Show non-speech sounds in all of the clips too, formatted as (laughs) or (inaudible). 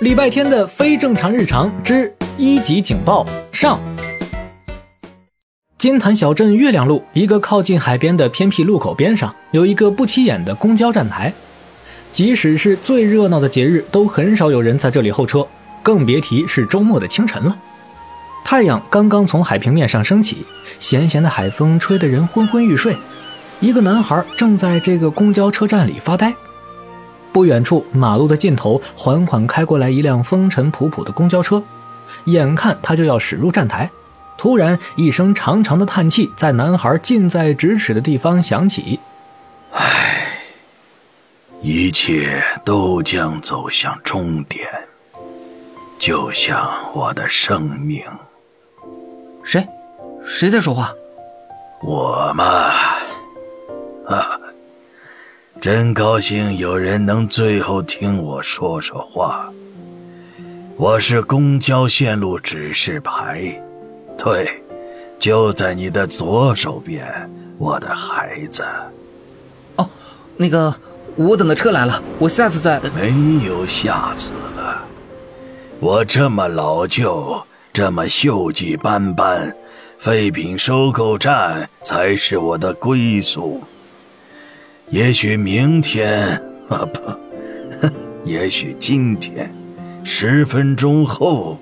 礼拜天的非正常日常之一级警报上。金坛小镇月亮路一个靠近海边的偏僻路口边上，有一个不起眼的公交站台。即使是最热闹的节日，都很少有人在这里候车，更别提是周末的清晨了。太阳刚刚从海平面上升起，咸咸的海风吹得人昏昏欲睡。一个男孩正在这个公交车站里发呆。不远处，马路的尽头缓缓开过来一辆风尘仆仆的公交车，眼看他就要驶入站台，突然一声长长的叹气在男孩近在咫尺的地方响起：“唉，一切都将走向终点，就像我的生命。”谁？谁在说话？我嘛，啊。真高兴有人能最后听我说说话。我是公交线路指示牌，对，就在你的左手边，我的孩子。哦，那个，我等的车来了，我下次再。没有下次了。我这么老旧，这么锈迹斑斑，废品收购站才是我的归宿。也许明天 (laughs) 啊不，(laughs) 也许今天，十分钟后，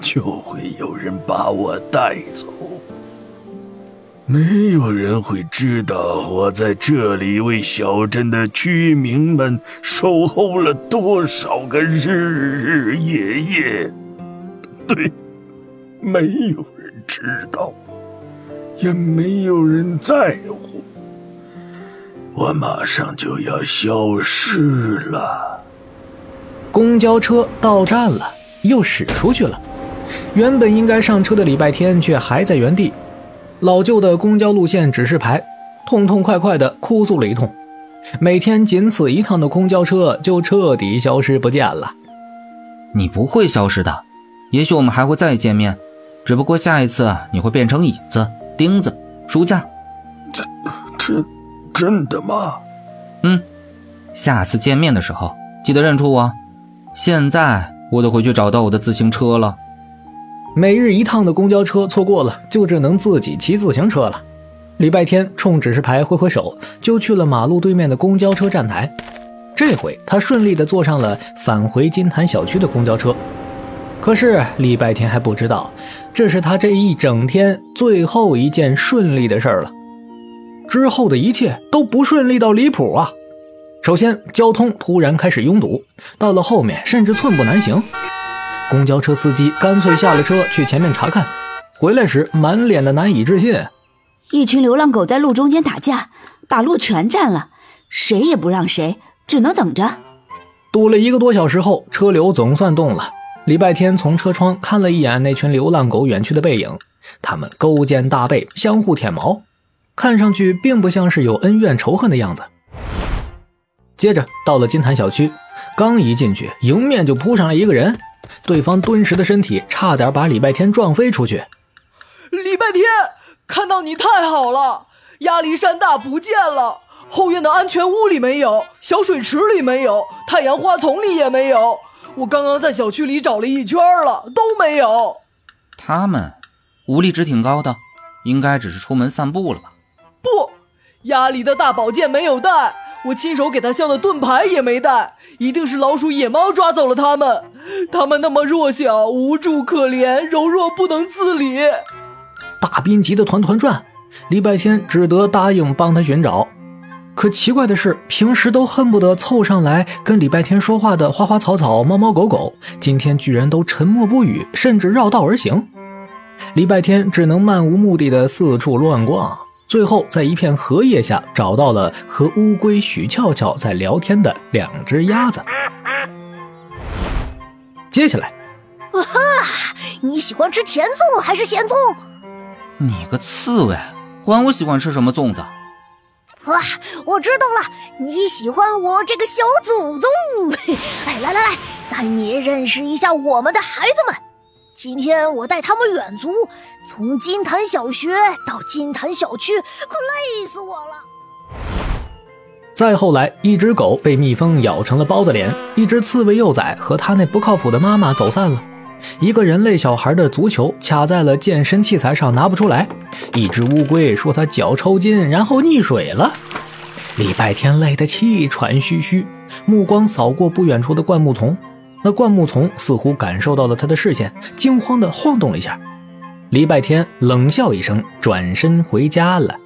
就会有人把我带走。没有人会知道我在这里为小镇的居民们守候了多少个日日夜夜。对，没有人知道，也没有人在乎。我马上就要消失了。公交车到站了，又驶出去了。原本应该上车的礼拜天却还在原地。老旧的公交路线指示牌，痛痛快快的哭诉了一通。每天仅此一趟的公交车就彻底消失不见了。你不会消失的，也许我们还会再见面，只不过下一次你会变成椅子、钉子、书架。这，这。真的吗？嗯，下次见面的时候记得认出我。现在我得回去找到我的自行车了。每日一趟的公交车错过了，就只能自己骑自行车了。礼拜天冲指示牌挥挥手，就去了马路对面的公交车站台。这回他顺利的坐上了返回金坛小区的公交车。可是礼拜天还不知道，这是他这一整天最后一件顺利的事儿了。之后的一切都不顺利到离谱啊！首先，交通突然开始拥堵，到了后面甚至寸步难行。公交车司机干脆下了车去前面查看，回来时满脸的难以置信：一群流浪狗在路中间打架，把路全占了，谁也不让谁，只能等着。堵了一个多小时后，车流总算动了。礼拜天从车窗看了一眼那群流浪狗远去的背影，它们勾肩搭背，相互舔毛。看上去并不像是有恩怨仇恨的样子。接着到了金坛小区，刚一进去，迎面就扑上来一个人，对方敦实的身体差点把礼拜天撞飞出去。礼拜天，看到你太好了，压力山大不见了，后院的安全屋里没有，小水池里没有，太阳花丛里也没有。我刚刚在小区里找了一圈了，都没有。他们，武力值挺高的，应该只是出门散步了吧。鸭梨的大宝剑没有带，我亲手给他削的盾牌也没带，一定是老鼠、野猫抓走了他们。他们那么弱小、无助、可怜、柔弱，不能自理。大斌急得团团转，礼拜天只得答应帮他寻找。可奇怪的是，平时都恨不得凑上来跟礼拜天说话的花花草草、猫猫狗狗，今天居然都沉默不语，甚至绕道而行。礼拜天只能漫无目的的四处乱逛。最后，在一片荷叶下找到了和乌龟许俏俏在聊天的两只鸭子。接下来，哇哈！你喜欢吃甜粽还是咸粽？你个刺猬，管我喜欢吃什么粽子？哇，我知道了，你喜欢我这个小祖宗。(laughs) 哎，来来来，带你认识一下我们的孩子们。今天我带他们远足，从金坛小学到金坛小区，快累死我了。再后来，一只狗被蜜蜂咬成了包子脸，一只刺猬幼崽和他那不靠谱的妈妈走散了，一个人类小孩的足球卡在了健身器材上拿不出来，一只乌龟说他脚抽筋，然后溺水了。礼拜天累得气喘吁吁，目光扫过不远处的灌木丛，那灌木丛似乎感受到了他的视线，惊慌地晃动了一下。礼拜天冷笑一声，转身回家了。